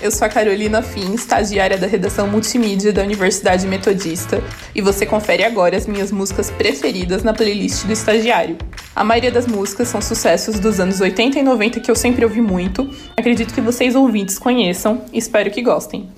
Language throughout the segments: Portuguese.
eu sou a Carolina Fim, estagiária da redação multimídia da Universidade Metodista, e você confere agora as minhas músicas preferidas na playlist do estagiário. A maioria das músicas são sucessos dos anos 80 e 90 que eu sempre ouvi muito. Acredito que vocês ouvintes conheçam e espero que gostem.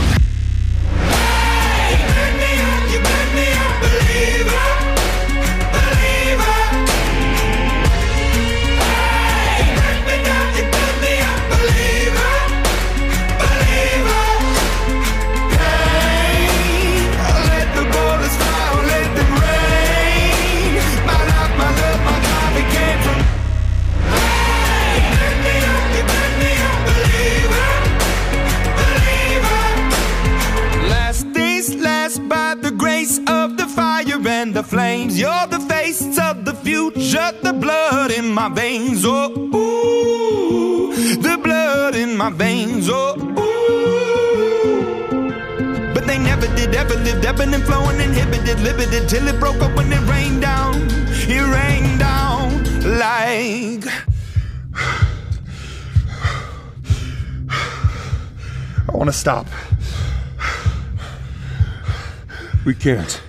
Flames. You're the face of the future, the blood in my veins. Oh, ooh, the blood in my veins. Oh, ooh. But they never did, ever lived, ebbing and flowing, inhibited, limited, till it broke up when it rained down. It rained down like. I want to stop. We can't.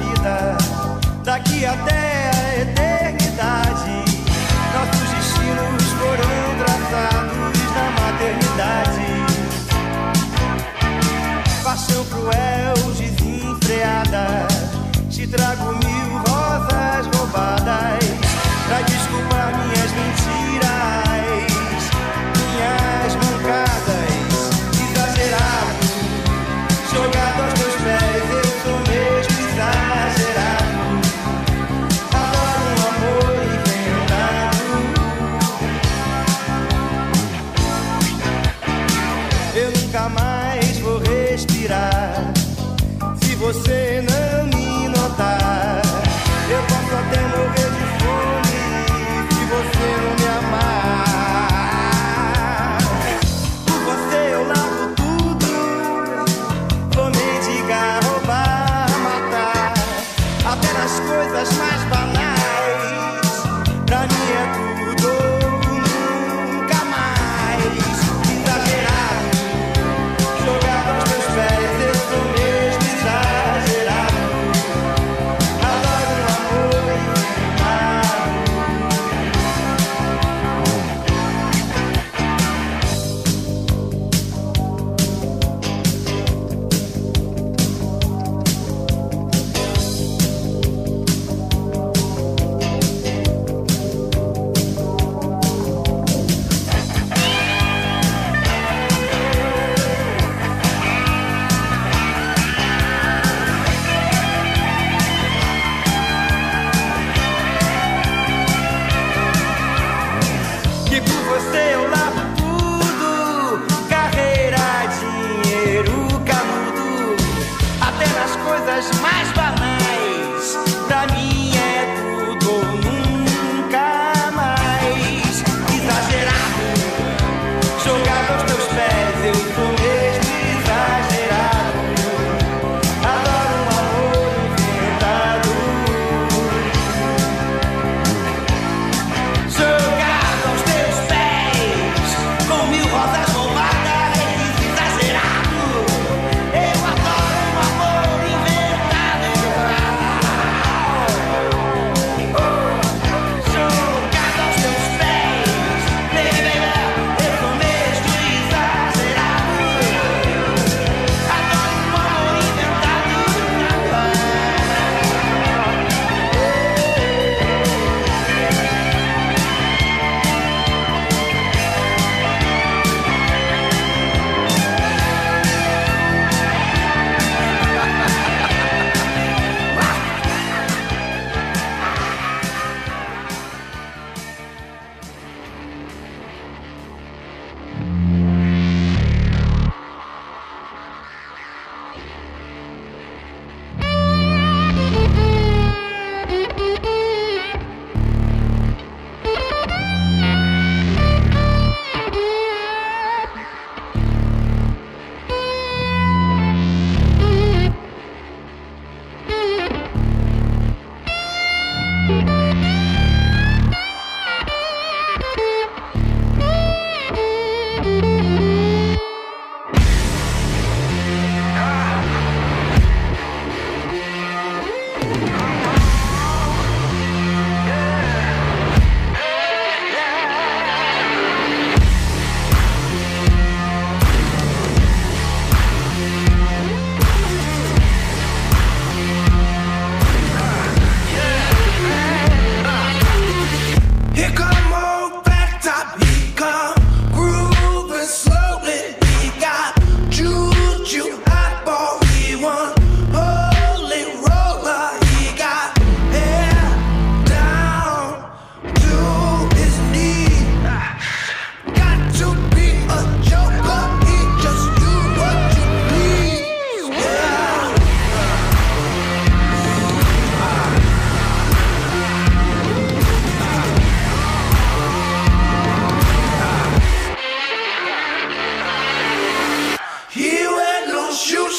vida, daqui até a eternidade. Nossos destinos foram traçados na maternidade. Paixão cruel, desenfreada, te trago mil rosas roubadas pra desculpar minhas mentiras.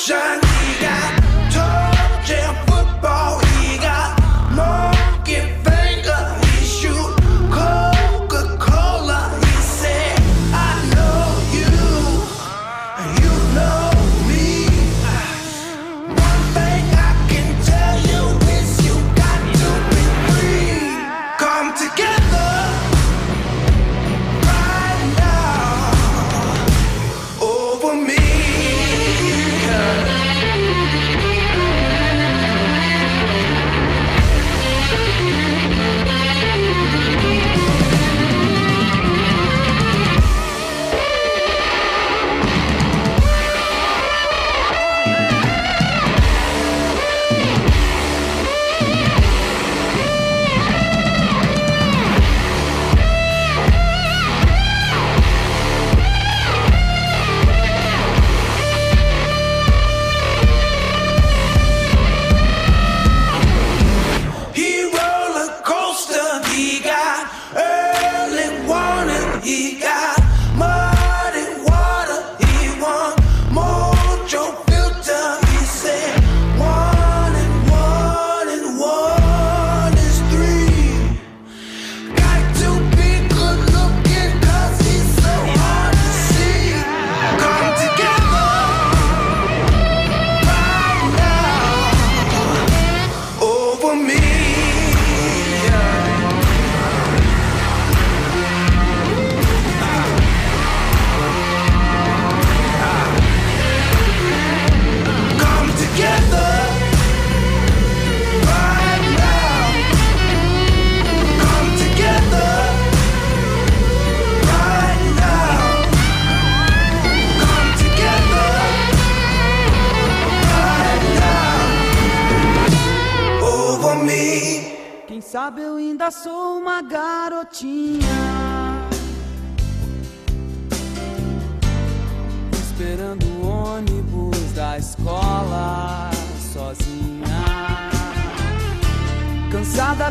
Shine.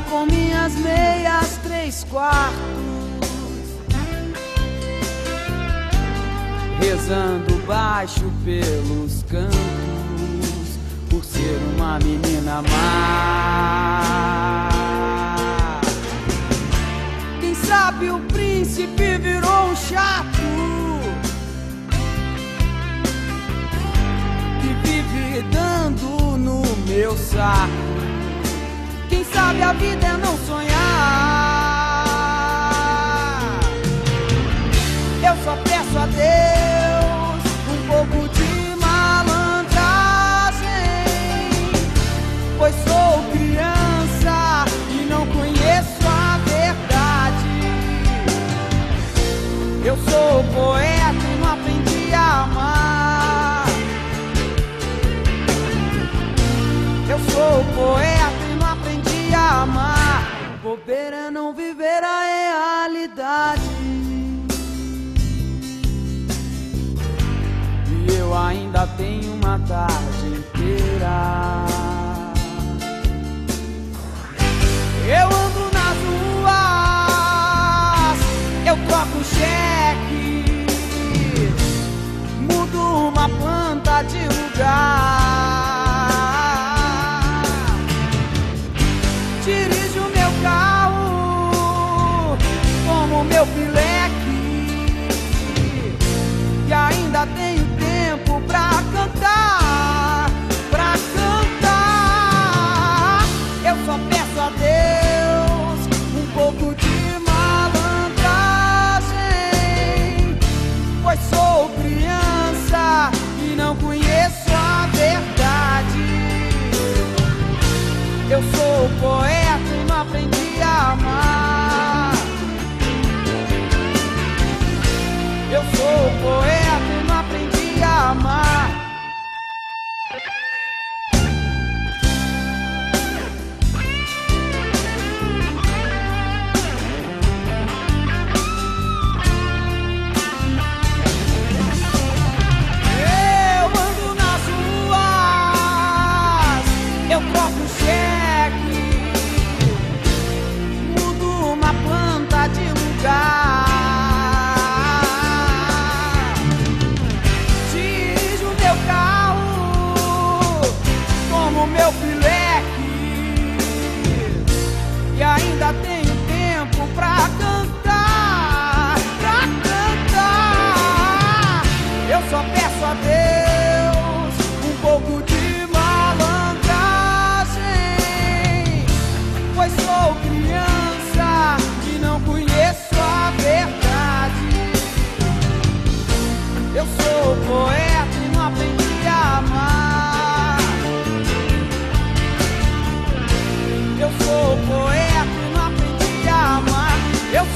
com minhas meias três quartos, rezando baixo pelos cantos, por ser uma menina má. Quem sabe o príncipe virou um chato. que Vive dando no meu saco. Quem sabe a vida é não sonhar. Eu só peço a Deus um pouco de malandragem, pois sou criança e não conheço a verdade. Eu sou poeta e não aprendi a amar. Eu sou poeta. realidade. E eu ainda tenho uma tarde inteira. Eu ando nas ruas, eu troco cheque, mudo uma planta de poeta e não aprendi a amar. Eu sou poeta.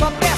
papel.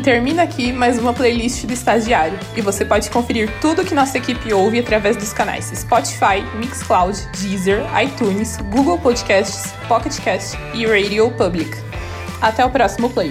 E termina aqui mais uma playlist do Estagiário. E você pode conferir tudo que nossa equipe ouve através dos canais Spotify, Mixcloud, Deezer, iTunes, Google Podcasts, Pocket Cast e Radio Public. Até o próximo play.